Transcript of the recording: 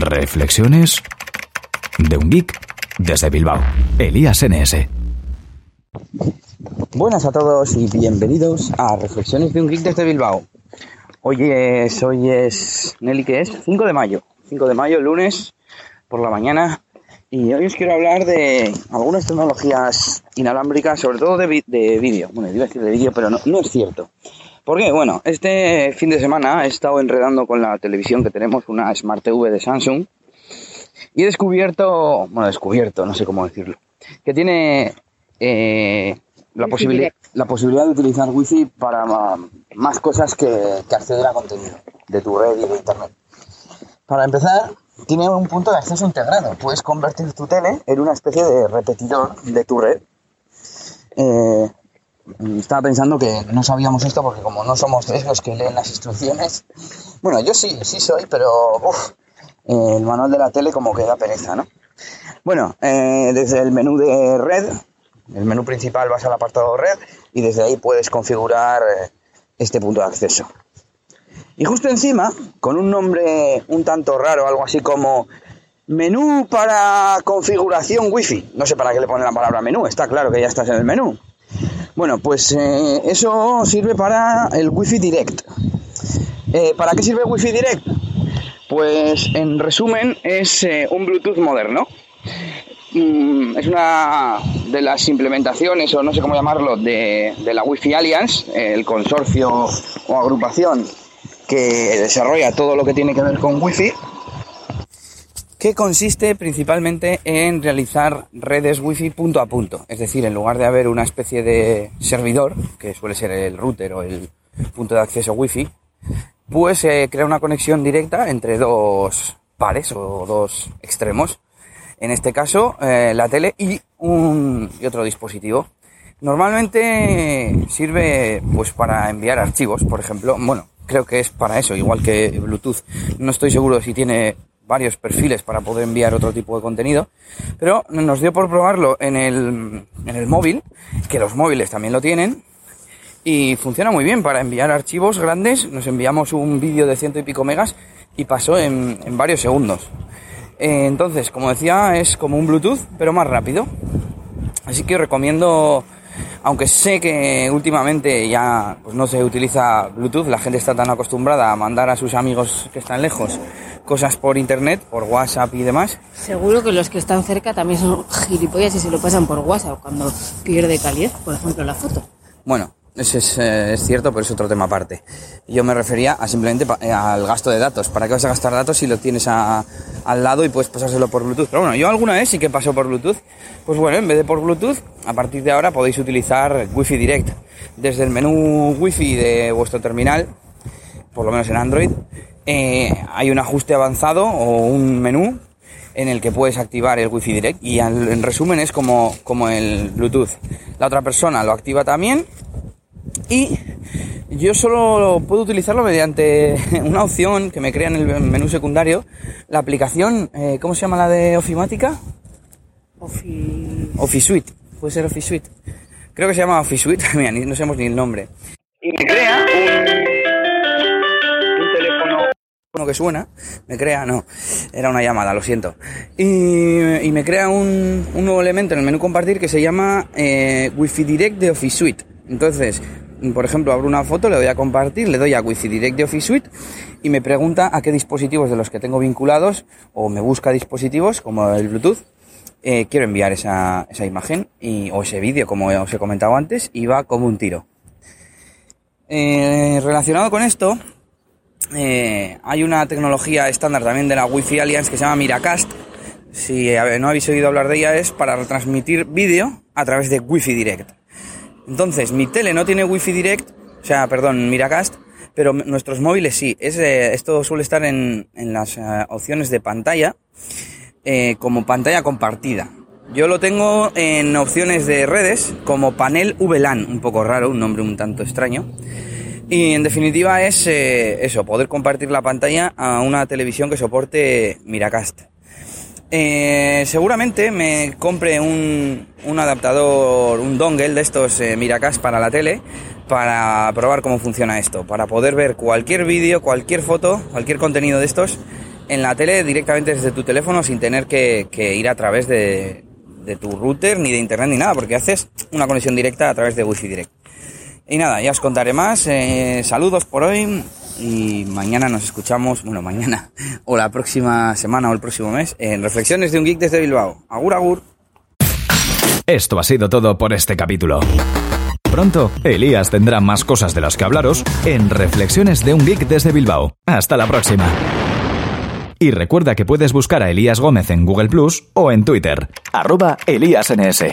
Reflexiones de un geek desde Bilbao. Elías NS. Buenas a todos y bienvenidos a Reflexiones de un geek desde Bilbao. Hoy es, hoy es, Nelly, ¿qué es? 5 de mayo. 5 de mayo, lunes, por la mañana. Y hoy os quiero hablar de algunas tecnologías inalámbricas, sobre todo de, de vídeo. Bueno, iba a decir de vídeo, pero no es cierto. ¿Por qué? Bueno, este fin de semana he estado enredando con la televisión que tenemos, una Smart TV de Samsung, y he descubierto, bueno, descubierto, no sé cómo decirlo, que tiene eh, la, posibilidad, la posibilidad de utilizar Wi-Fi para más cosas que, que acceder a contenido de tu red y de Internet. Para empezar, tiene un punto de acceso integrado. Puedes convertir tu tele en una especie de repetidor de tu red. Eh, estaba pensando que no sabíamos esto porque como no somos tres los que leen las instrucciones, bueno, yo sí, sí soy, pero uf, el manual de la tele como que da pereza, ¿no? Bueno, eh, desde el menú de red, el menú principal vas al apartado red y desde ahí puedes configurar eh, este punto de acceso. Y justo encima, con un nombre un tanto raro, algo así como menú para configuración wifi. No sé para qué le ponen la palabra menú, está claro que ya estás en el menú. Bueno, pues eh, eso sirve para el Wi-Fi Direct. Eh, ¿Para qué sirve Wi-Fi Direct? Pues en resumen es eh, un Bluetooth moderno. Mm, es una de las implementaciones, o no sé cómo llamarlo, de, de la Wi-Fi Alliance, el consorcio o agrupación que desarrolla todo lo que tiene que ver con Wi-Fi que consiste principalmente en realizar redes wifi punto a punto. Es decir, en lugar de haber una especie de servidor, que suele ser el router o el punto de acceso wifi, pues eh, crea una conexión directa entre dos pares o dos extremos. En este caso, eh, la tele y, un, y otro dispositivo. Normalmente sirve pues para enviar archivos, por ejemplo. Bueno, creo que es para eso, igual que Bluetooth. No estoy seguro si tiene varios perfiles para poder enviar otro tipo de contenido, pero nos dio por probarlo en el, en el móvil, que los móviles también lo tienen, y funciona muy bien para enviar archivos grandes, nos enviamos un vídeo de ciento y pico megas y pasó en, en varios segundos. Eh, entonces, como decía, es como un Bluetooth, pero más rápido. Así que recomiendo aunque sé que últimamente ya pues no se utiliza Bluetooth, la gente está tan acostumbrada a mandar a sus amigos que están lejos cosas por internet, por WhatsApp y demás. Seguro que los que están cerca también son gilipollas y se lo pasan por WhatsApp cuando pierde calidad, por ejemplo, la foto. Bueno, eh, es, cierto, pero es otro tema aparte. Yo me refería a simplemente eh, al gasto de datos. ¿Para qué vas a gastar datos si lo tienes a, al lado y puedes pasárselo por Bluetooth? Pero bueno, yo alguna vez sí que paso por Bluetooth. Pues bueno, en vez de por Bluetooth, a partir de ahora podéis utilizar Wi-Fi Direct. Desde el menú Wi-Fi de vuestro terminal, por lo menos en Android, eh, hay un ajuste avanzado o un menú en el que puedes activar el Wi-Fi Direct y en resumen es como, como el Bluetooth. La otra persona lo activa también y yo solo puedo utilizarlo mediante una opción que me crea en el menú secundario, la aplicación, eh, ¿cómo se llama la de Ofimática? Office... Office Suite, puede ser Office Suite. Creo que se llama Office Suite, mira, no sabemos ni el nombre. Y me crea un, un teléfono que suena, me crea, no, era una llamada, lo siento. Y, y me crea un, un, nuevo elemento en el menú compartir que se llama eh, Wi-Fi Direct de Office Suite. Entonces, por ejemplo, abro una foto, le doy a compartir, le doy a Wi-Fi Direct de Office Suite y me pregunta a qué dispositivos de los que tengo vinculados o me busca dispositivos como el Bluetooth eh, quiero enviar esa, imagen o ese vídeo, como os he comentado antes, y va como un tiro. Eh, relacionado con esto, eh, hay una tecnología estándar también de la Wi-Fi Alliance que se llama Miracast. Si no habéis oído hablar de ella, es para retransmitir vídeo a través de Wi-Fi Direct. Entonces, mi tele no tiene Wi-Fi Direct, o sea, perdón, Miracast, pero nuestros móviles sí. Es, eh, esto suele estar en, las uh, opciones de pantalla eh, como pantalla compartida. Yo lo tengo en opciones de redes como panel VLAN, un poco raro, un nombre un tanto extraño. Y en definitiva es eh, eso, poder compartir la pantalla a una televisión que soporte Miracast. Eh, seguramente me compre un, un, adaptador, un dongle de estos eh, Miracast para la tele para probar cómo funciona esto, para poder ver cualquier vídeo, cualquier foto, cualquier contenido de estos en la tele directamente desde tu teléfono sin tener que, ir a través de, de tu router ni de internet ni nada, porque haces una conexión directa a través de Wi-Fi Direct. Y nada, ya os contaré más. Eh, saludos por hoy y mañana nos escuchamos, bueno, mañana o la próxima semana o el próximo mes en Reflexiones de un Geek desde Bilbao. Agur, agur. Esto ha sido todo por este capítulo. Pronto, Elías tendrá más cosas de las que hablaros en Reflexiones de un Geek desde Bilbao. Hasta la próxima. Y recuerda que puedes buscar a Elías Gómez en Google Plus o en Twitter, arroba ElíasNS.